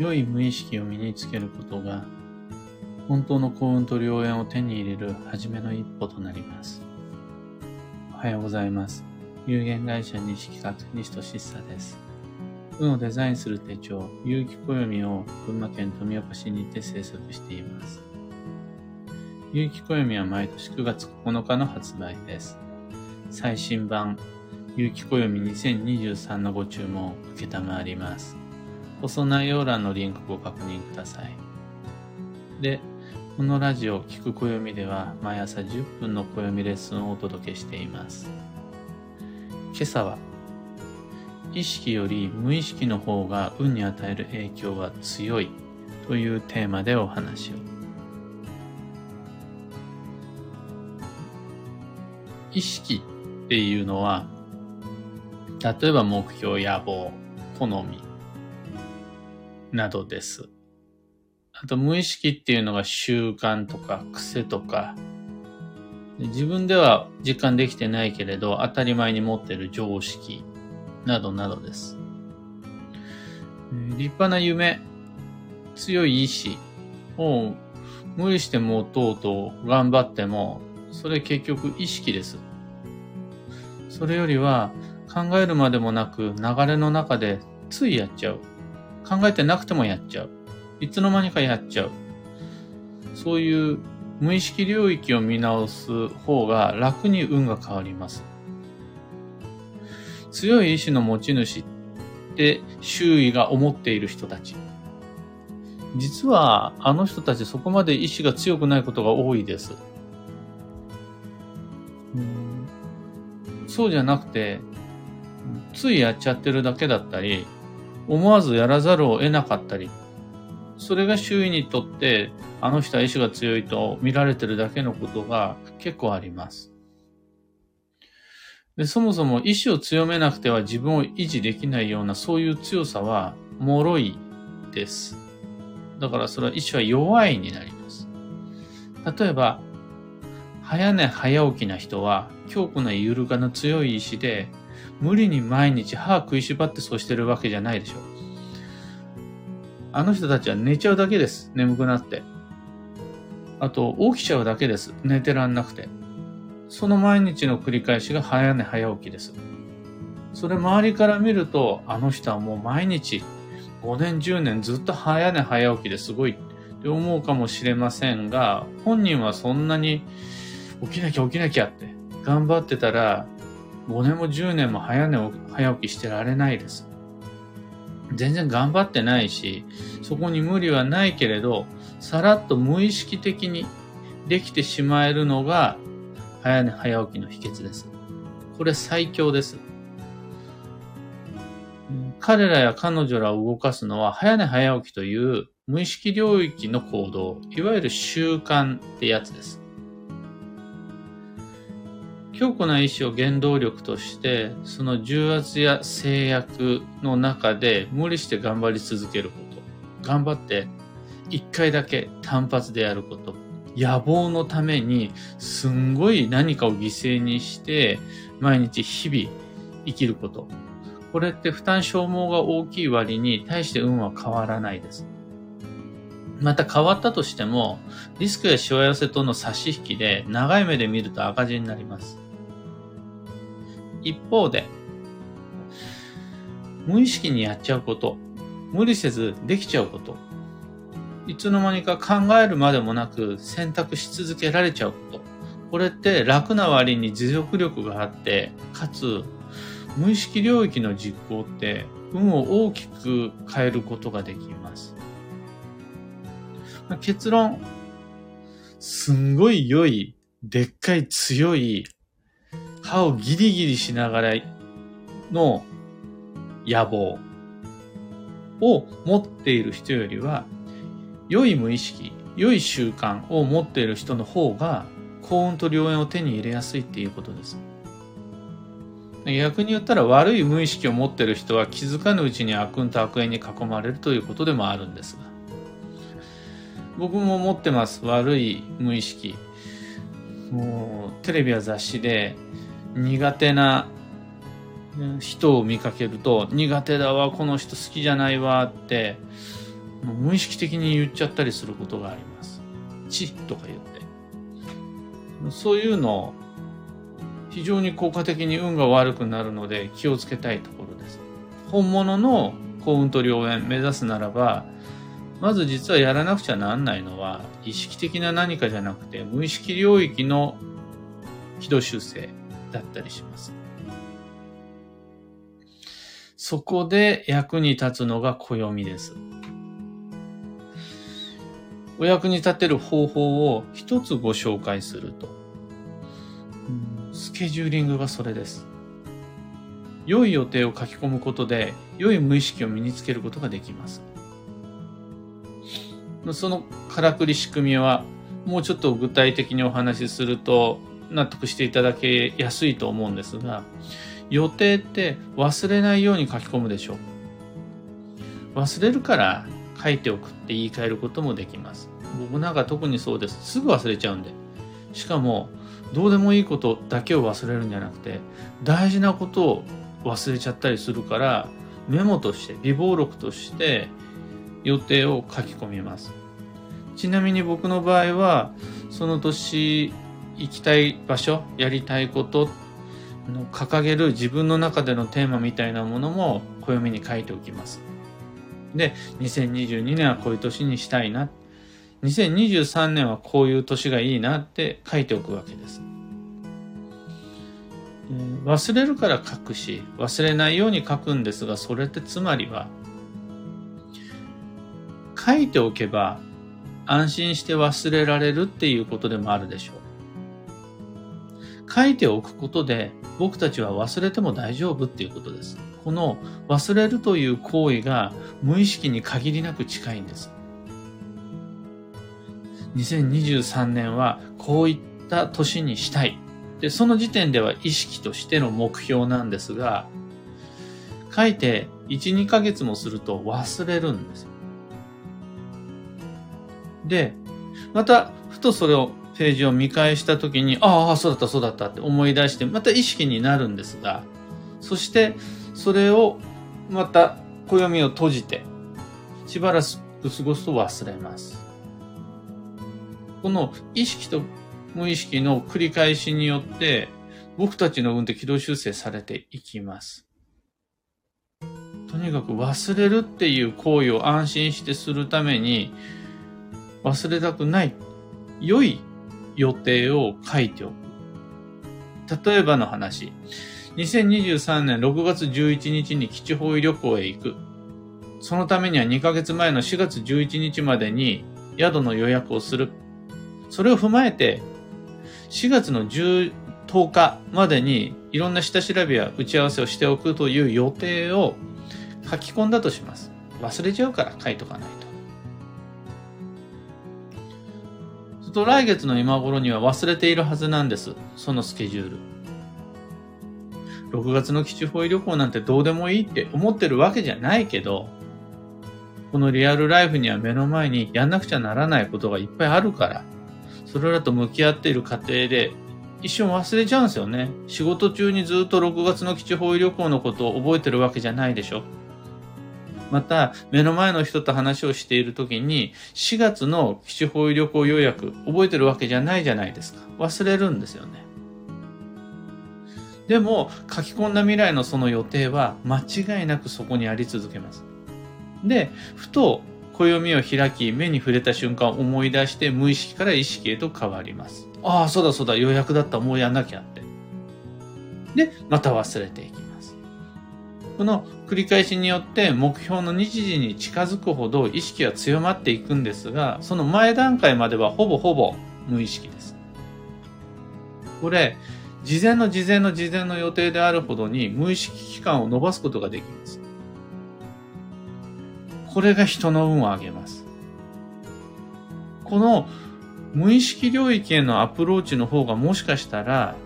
良い無意識を身につけることが、本当の幸運と良縁を手に入れる初めの一歩となります。おはようございます。有限会社西企画西俊久です。運をデザインする手帳、有機暦を群馬県富岡市にて制作しています。有機暦は毎年9月9日の発売です。最新版、有機暦2023のご注文を受けたまわります。放送内容欄のリンクご確認ください。で、このラジオ聞く暦では毎朝10分の暦レッスンをお届けしています。今朝は、意識より無意識の方が運に与える影響は強いというテーマでお話を。意識っていうのは、例えば目標、野望、好みなどです。あと無意識っていうのが習慣とか癖とか、自分では実感できてないけれど当たり前に持ってる常識などなどです。立派な夢、強い意志を無理して持とうと頑張っても、それ結局意識です。それよりは考えるまでもなく流れの中でついやっちゃう。考えてなくてもやっちゃう。いつの間にかやっちゃう。そういう無意識領域を見直す方が楽に運が変わります。強い意志の持ち主って周囲が思っている人たち。実はあの人たちそこまで意志が強くないことが多いです。そうじゃなくて、ついやっちゃってるだけだったり、思わずやらざるを得なかったり、それが周囲にとって、あの人は意志が強いと見られてるだけのことが結構あります。でそもそも意志を強めなくては自分を維持できないようなそういう強さは脆いです。だからそれは意志は弱いになります。例えば、早寝早起きな人は強固な揺るがぬ強い意志で無理に毎日歯食いしばってそうしてるわけじゃないでしょ。あの人たちは寝ちゃうだけです。眠くなって。あと、起きちゃうだけです。寝てらんなくて。その毎日の繰り返しが早寝早起きです。それ周りから見ると、あの人はもう毎日5年10年ずっと早寝早起きですごいって思うかもしれませんが、本人はそんなに起きなきゃ起きなきゃって頑張ってたら、5年も10年も早寝早起きしてられないです。全然頑張ってないし、そこに無理はないけれど、さらっと無意識的にできてしまえるのが、早寝早起きの秘訣です。これ最強です。彼らや彼女らを動かすのは、早寝早起きという無意識領域の行動、いわゆる習慣ってやつです。強固な意志を原動力として、その重圧や制約の中で無理して頑張り続けること。頑張って一回だけ単発でやること。野望のためにすんごい何かを犠牲にして毎日日々生きること。これって負担消耗が大きい割に対して運は変わらないです。また変わったとしても、リスクやしわ寄せとの差し引きで長い目で見ると赤字になります。一方で、無意識にやっちゃうこと、無理せずできちゃうこと、いつの間にか考えるまでもなく選択し続けられちゃうこと、これって楽な割に持続力があって、かつ無意識領域の実行って運を大きく変えることができます。結論、すんごい良い、でっかい強い歯をギリギリしながらの野望を持っている人よりは、良い無意識、良い習慣を持っている人の方が幸運と良縁を手に入れやすいっていうことです。逆に言ったら悪い無意識を持っている人は気づかぬうちに悪運と悪縁に囲まれるということでもあるんですが。僕も持ってます。悪い無意識。もう、テレビや雑誌で苦手な人を見かけると苦手だわこの人好きじゃないわって無意識的に言っちゃったりすることがあります。ちとか言って。そういうの非常に効果的に運が悪くなるので気をつけたいところです。本物の幸運と良縁目指すならば、まず実はやらなくちゃなんないのは、意識的な何かじゃなくて、無意識領域の軌道修正だったりします。そこで役に立つのが暦です。お役に立てる方法を一つご紹介すると。スケジューリングがそれです。良い予定を書き込むことで、良い無意識を身につけることができます。そのからくり仕組みは、もうちょっと具体的にお話しすると納得していただけやすいと思うんですが、予定って忘れないように書き込むでしょう。忘れるから書いておくって言い換えることもできます。僕なんか特にそうです。すぐ忘れちゃうんで。しかも、どうでもいいことだけを忘れるんじゃなくて、大事なことを忘れちゃったりするから、メモとして、微暴録として予定を書き込みます。ちなみに僕の場合は、その年行きたい場所、やりたいことの掲げる自分の中でのテーマみたいなものも暦に書いておきます。で、2022年はこういう年にしたいな。2023年はこういう年がいいなって書いておくわけです。忘れるから書くし、忘れないように書くんですが、それってつまりは、書いておけば安心して忘れられるっていうことでもあるでしょう。書いておくことで僕たちは忘れても大丈夫っていうことです。この忘れるという行為が無意識に限りなく近いんです。2023年はこういった年にしたい。で、その時点では意識としての目標なんですが、書いて1、2ヶ月もすると忘れるんです。で、また、ふとそれを、ページを見返したときに、ああ、そうだった、そうだったって思い出して、また意識になるんですが、そして、それを、また、暦を閉じて、しばらく過ごすと忘れます。この意識と無意識の繰り返しによって、僕たちの運って軌道修正されていきます。とにかく忘れるっていう行為を安心してするために、忘れたくない、良い予定を書いておく。例えばの話。2023年6月11日に基地方位旅行へ行く。そのためには2ヶ月前の4月11日までに宿の予約をする。それを踏まえて、4月の10 10日までにいろんな下調べや打ち合わせをしておくという予定を書き込んだとします。忘れちゃうから書いとかないと。すると来月の今頃には忘れているはずなんです。そのスケジュール。6月の基地方位旅行なんてどうでもいいって思ってるわけじゃないけど、このリアルライフには目の前にやんなくちゃならないことがいっぱいあるから、それらと向き合っている過程で一瞬忘れちゃうんですよね。仕事中にずっと6月の基地方位旅行のことを覚えてるわけじゃないでしょ。また、目の前の人と話をしている時に、4月の基地方位旅行予約、覚えてるわけじゃないじゃないですか。忘れるんですよね。でも、書き込んだ未来のその予定は、間違いなくそこにあり続けます。で、ふと、暦を開き、目に触れた瞬間思い出して、無意識から意識へと変わります。ああ、そうだそうだ、予約だった、もうやんなきゃって。で、また忘れていきこの繰り返しによって目標の日時に近づくほど意識は強まっていくんですが、その前段階まではほぼほぼ無意識です。これ、事前の事前の事前の予定であるほどに無意識期間を伸ばすことができます。これが人の運を上げます。この無意識領域へのアプローチの方がもしかしたら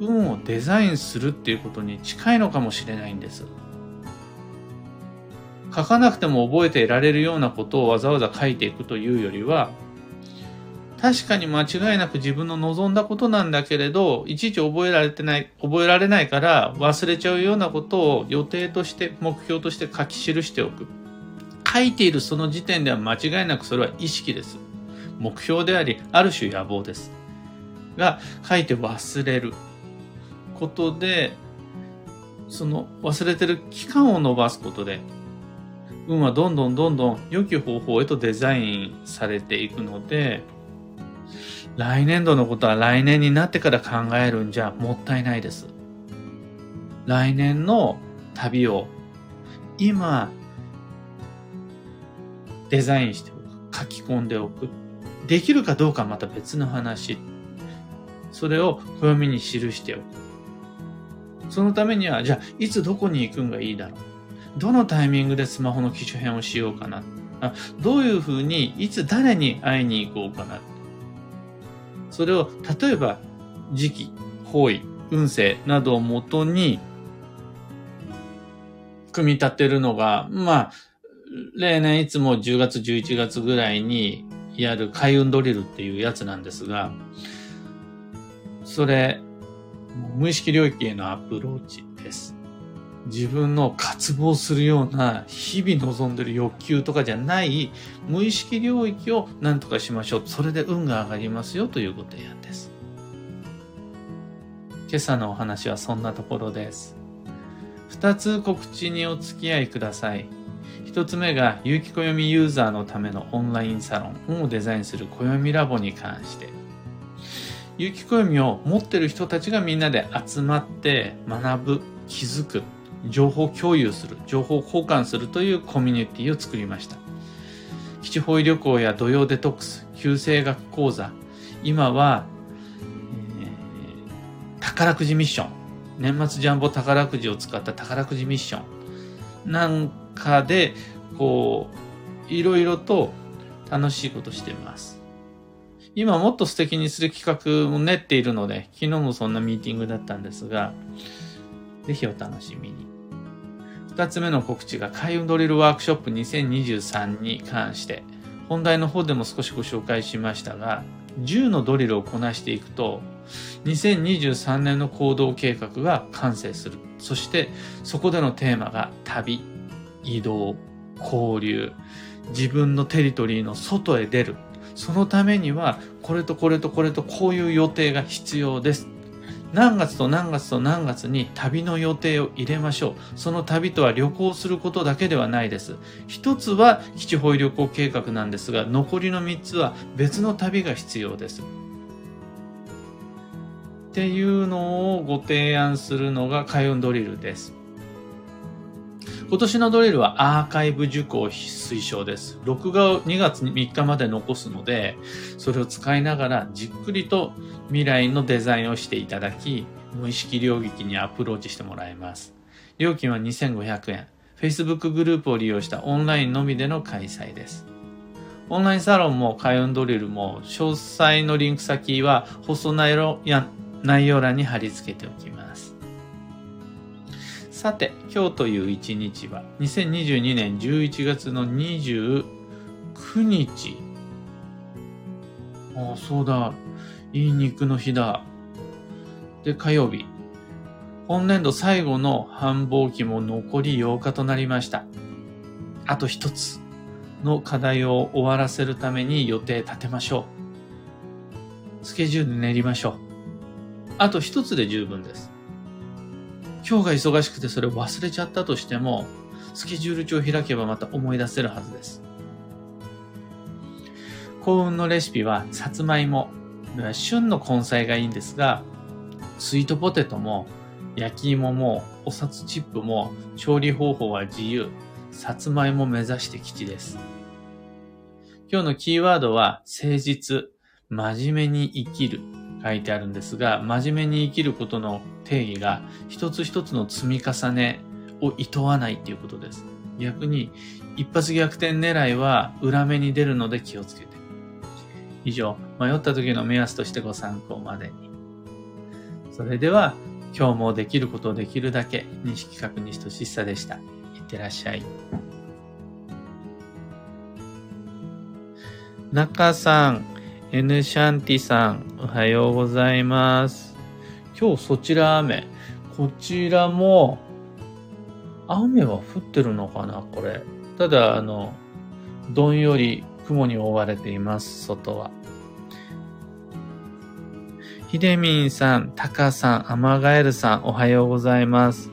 運をデザインするっていうことに近いのかもしれないんです。書かなくても覚えていられるようなことをわざわざ書いていくというよりは、確かに間違いなく自分の望んだことなんだけれど、いちいち覚えられてない、覚えられないから忘れちゃうようなことを予定として、目標として書き記しておく。書いているその時点では間違いなくそれは意識です。目標であり、ある種野望です。が、書いて忘れることで、その忘れてる期間を伸ばすことで、運はどんどんどんどん良き方法へとデザインされていくので、来年度のことは来年になってから考えるんじゃもったいないです。来年の旅を今デザインしておく。書き込んでおく。できるかどうかはまた別の話。それを暦に記しておく。そのためには、じゃあ、いつどこに行くんがいいだろう。どのタイミングでスマホの機種変をしようかな。あどういうふうに、いつ誰に会いに行こうかな。それを、例えば、時期、方位、運勢などをもとに、組み立てるのが、まあ、例年いつも10月、11月ぐらいにやる開運ドリルっていうやつなんですが、それ、無意識領域へのアプローチです。自分の渇望するような日々望んでる欲求とかじゃない無意識領域を何とかしましょう。それで運が上がりますよというご提案です。今朝のお話はそんなところです。二つ告知にお付き合いください。一つ目が、有機暦ユーザーのためのオンラインサロン、本をデザインする暦ラボに関して。有機暦を持ってる人たちがみんなで集まって学ぶ、気づく、情報共有する、情報交換するというコミュニティを作りました。基地方位旅行や土曜デトックス、旧生学講座、今は、えー、宝くじミッション、年末ジャンボ宝くじを使った宝くじミッションなんかで、こう、いろいろと楽しいことしてます。今もっと素敵にする企画も練っているので、昨日もそんなミーティングだったんですが、ぜひお楽しみに。二つ目の告知が開運ドリルワークショップ2023に関して、本題の方でも少しご紹介しましたが、10のドリルをこなしていくと、2023年の行動計画が完成する。そしてそこでのテーマが旅、移動、交流、自分のテリトリーの外へ出る。そのためにはこれとこれとこれとこういう予定が必要です。何月と何月と何月に旅の予定を入れましょう。その旅とは旅行することだけではないです。一つは基地保育旅行計画なんですが、残りの三つは別の旅が必要です。っていうのをご提案するのが開運ドリルです。今年のドリルはアーカイブ受講推奨です。録画を2月3日まで残すので、それを使いながらじっくりと未来のデザインをしていただき、無意識領域にアプローチしてもらいます。料金は2500円。Facebook グループを利用したオンラインのみでの開催です。オンラインサロンも開運ドリルも詳細のリンク先は放送内容内容欄に貼り付けておきます。さて、今日という一日は2022年11月の29日。ああ、そうだ。いい肉の日だ。で、火曜日。本年度最後の繁忙期も残り8日となりました。あと一つの課題を終わらせるために予定立てましょう。スケジュール練りましょう。あと一つで十分です。今日が忙しくてそれを忘れちゃったとしても、スケジュール帳を開けばまた思い出せるはずです。幸運のレシピは、さつまいも。旬の根菜がいいんですが、スイートポテトも、焼き芋も、お札チップも、調理方法は自由。さつまいも目指して吉です。今日のキーワードは、誠実、真面目に生きる書いてあるんですが、真面目に生きることの定義が一つ一つの積み重ねを厭わないっていうことです。逆に、一発逆転狙いは裏目に出るので気をつけて。以上、迷った時の目安としてご参考までに。それでは、今日もできることをできるだけ、西企画西俊久でした。いってらっしゃい。中さん、エヌシャンティさん、おはようございます。今日そちら雨。こちらも、雨は降ってるのかなこれ。ただ、あの、どんより雲に覆われています、外は。ひでみんさん、たかさん、あまがえるさん、おはようございます。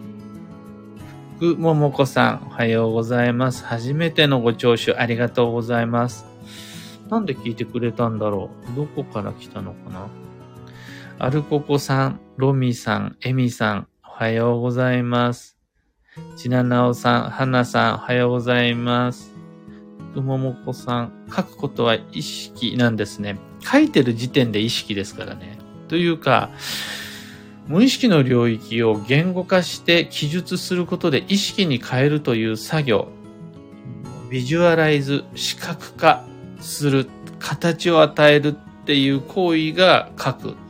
ふくももこさん、おはようございます。初めてのご聴取ありがとうございます。なんで聞いてくれたんだろうどこから来たのかな？アルココさん、ロミさん、エミさん、おはようございます。ちななおさん、はなさん、おはようございます。ふももこさん、書くことは意識なんですね。書いてる時点で意識ですからね。というか、無意識の領域を言語化して記述することで意識に変えるという作業、ビジュアライズ、視覚化する、形を与えるっていう行為が書く。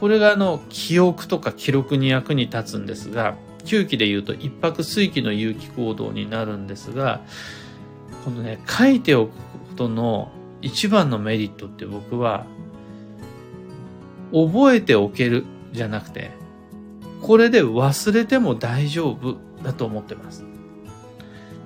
これがあの、記憶とか記録に役に立つんですが、9期で言うと一泊水期の有機行動になるんですが、このね、書いておくことの一番のメリットって僕は覚えておけるじゃなくて、これで忘れても大丈夫だと思ってます。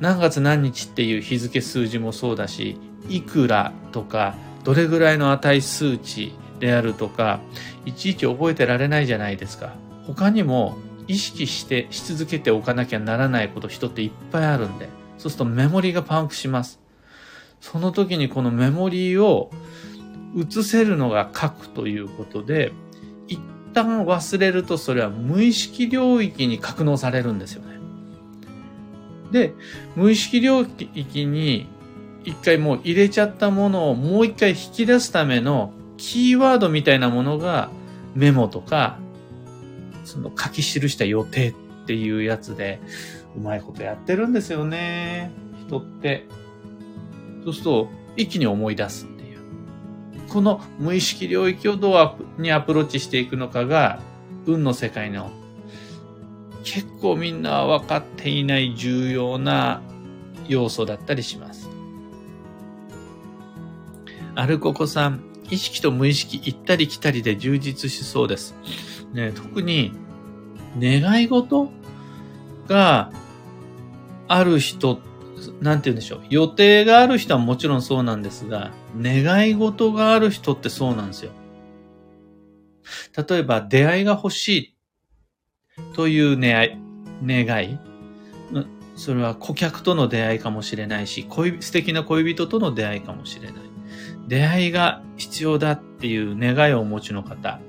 何月何日っていう日付数字もそうだし、いくらとか、どれぐらいの値数値であるとか、いちいち覚えてられないじゃないですか。他にも意識してし続けておかなきゃならないこと人っていっぱいあるんで、そうするとメモリがパンクします。その時にこのメモリーを移せるのが書くということで、一旦忘れるとそれは無意識領域に格納されるんですよね。で、無意識領域に一回もう入れちゃったものをもう一回引き出すためのキーワードみたいなものがメモとか、その書き記した予定っていうやつで、うまいことやってるんですよね。人って。そうすると、一気に思い出すっていう。この無意識領域をどうにアプローチしていくのかが、運の世界の結構みんな分かっていない重要な要素だったりします。アルココさん、意識と無意識行ったり来たりで充実しそうです。ね、特に願い事がある人なんて言うんでしょう。予定がある人はもちろんそうなんですが、願い事がある人ってそうなんですよ。例えば、出会いが欲しいという願い、願い。それは顧客との出会いかもしれないし、恋素敵な恋人との出会いかもしれない。出会いが必要だっていう願いをお持ちの方、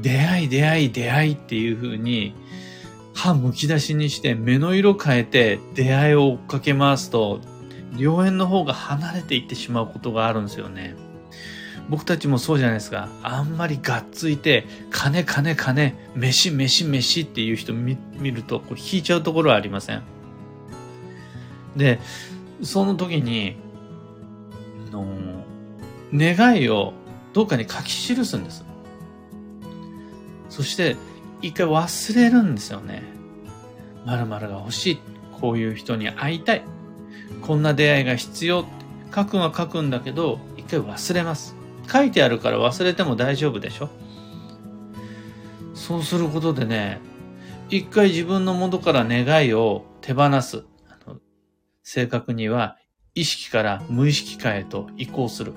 出会い、出会い、出会いっていうふうに、歯むき出しにして目の色変えて出会いを追っかけ回すと、良縁の方が離れていってしまうことがあるんですよね。僕たちもそうじゃないですか。あんまりがっついて、金金金、飯飯飯っていう人見ると、これ引いちゃうところはありません。で、その時に、の願いをどっかに書き記すんです。そして、一回忘れるんですよね。〇〇が欲しい。こういう人に会いたい。こんな出会いが必要。書くは書くんだけど、一回忘れます。書いてあるから忘れても大丈夫でしょそうすることでね、一回自分の元から願いを手放す。正確には意識から無意識化へと移行する。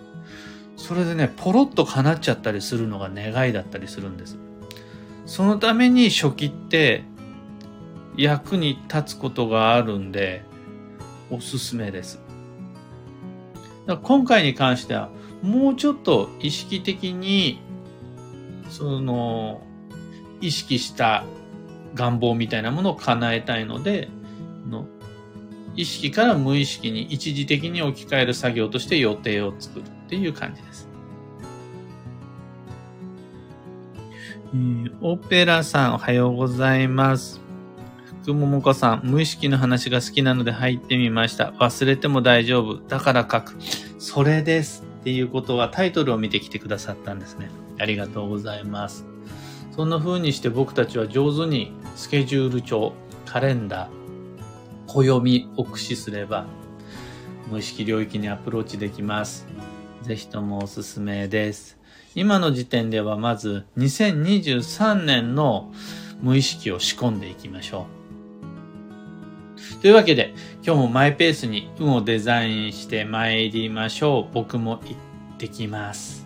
それでね、ポロッと叶っちゃったりするのが願いだったりするんです。そのために初期って役に立つことがあるんで、おすすめです。だから今回に関しては、もうちょっと意識的に、その、意識した願望みたいなものを叶えたいので、の意識から無意識に一時的に置き換える作業として予定を作るっていう感じです。えー、オペラさんおはようございます。福桃子さん、無意識の話が好きなので入ってみました。忘れても大丈夫。だから書く。それです。っていうことはタイトルを見てきてくださったんですね。ありがとうございます。そんな風にして僕たちは上手にスケジュール帳、カレンダー、暦を駆使すれば、無意識領域にアプローチできます。ぜひともおすすめです。今の時点ではまず2023年の無意識を仕込んでいきましょう。というわけで、今日もマイペースに運をデザインして参りましょう。僕も行ってきます。